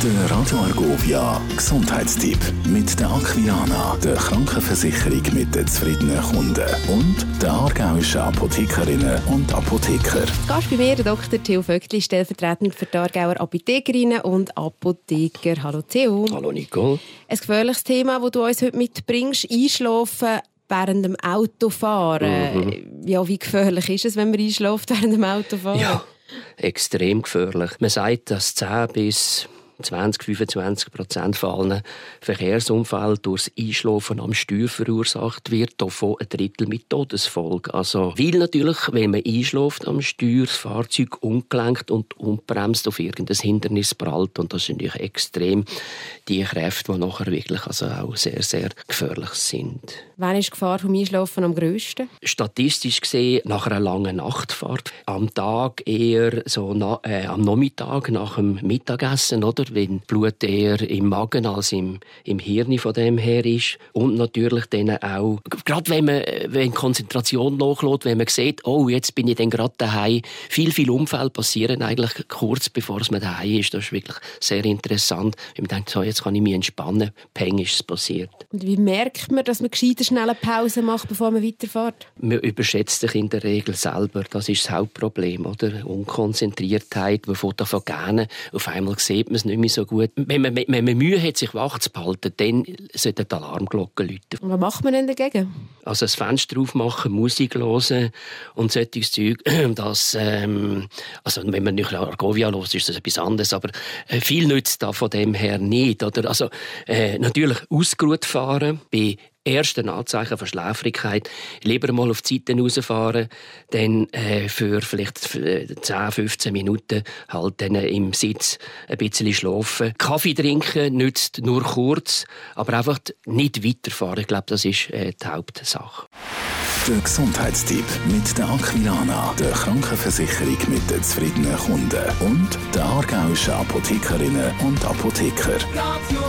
Der Radio Argovia Gesundheitstipp mit der Aquiana, der Krankenversicherung mit den zufriedenen Kunden und der aargauischen Apothekerinnen und Apotheker. Gast bei mir Dr. Theo Vöckli, stellvertretend für die Aargauer Apothekerinnen und Apotheker. Hallo Theo. Hallo Nicole. Ein gefährliches Thema, das du uns heute mitbringst, Einschlafen während dem Autofahren. Mhm. Ja, wie gefährlich ist es, wenn man einschläft während dem Autofahren? Ja, extrem gefährlich. Man sagt, dass 10 bis 20, 25 Prozent von allen Verkehrsunfällen durch das Einschlafen am Steuer verursacht wird, davon ein Drittel mit Todesfolge. Also, weil natürlich, wenn man einschläft am Steuer, das Fahrzeug ungelenkt und unbremst auf irgendein Hindernis prallt und das sind natürlich extrem die Kräfte, die nachher wirklich also auch sehr, sehr gefährlich sind. Wann ist die Gefahr vom Einschlafen am grössten? Statistisch gesehen nach einer langen Nachtfahrt. Am Tag eher so na, äh, am Nachmittag nach dem Mittagessen, oder? Wenn Blut eher im Magen als im, im Hirn von dem her ist. Und natürlich dann auch, gerade wenn man wenn Konzentration nachlässt, wenn man sieht, oh, jetzt bin ich dann gerade daheim. Viel, viel Unfälle passieren eigentlich kurz bevor man daheim ist. Das ist wirklich sehr interessant. Wenn man denkt, so, jetzt kann ich mich entspannen. Peng ist es passiert. Und wie merkt man, dass man gescheiter schnell eine Pause macht, bevor man weiterfährt? Man überschätzt sich in der Regel selber. Das ist das Hauptproblem, oder? Unkonzentriertheit, man fängt gerne. Auf einmal sieht man es nicht mehr so gut. Wenn man, wenn man Mühe hat, sich wach zu behalten, dann sollten die Alarmglocken läuten. Was macht man denn dagegen? Also das Fenster aufmachen, Musik hören und solches Zeug, das, ähm, also wenn man nicht Argovia los ist das etwas anderes, aber äh, viel nützt da von dem her nicht. Oder? Also äh, natürlich ausgeruht fahren, bei ersten Anzeichen von Schläfrigkeit lieber mal auf die Seite rausfahren, dann äh, für vielleicht 10, 15 Minuten halt dann im Sitz ein bisschen schlafen. Kaffee trinken nützt nur kurz, aber einfach nicht weiterfahren. Ich glaube, das ist äh, die Hauptsache. Der Gesundheitstipp mit der Aquilana, der Krankenversicherung mit den zufriedenen Kunden und der aargauischen Apothekerinnen und Apotheker. Radio.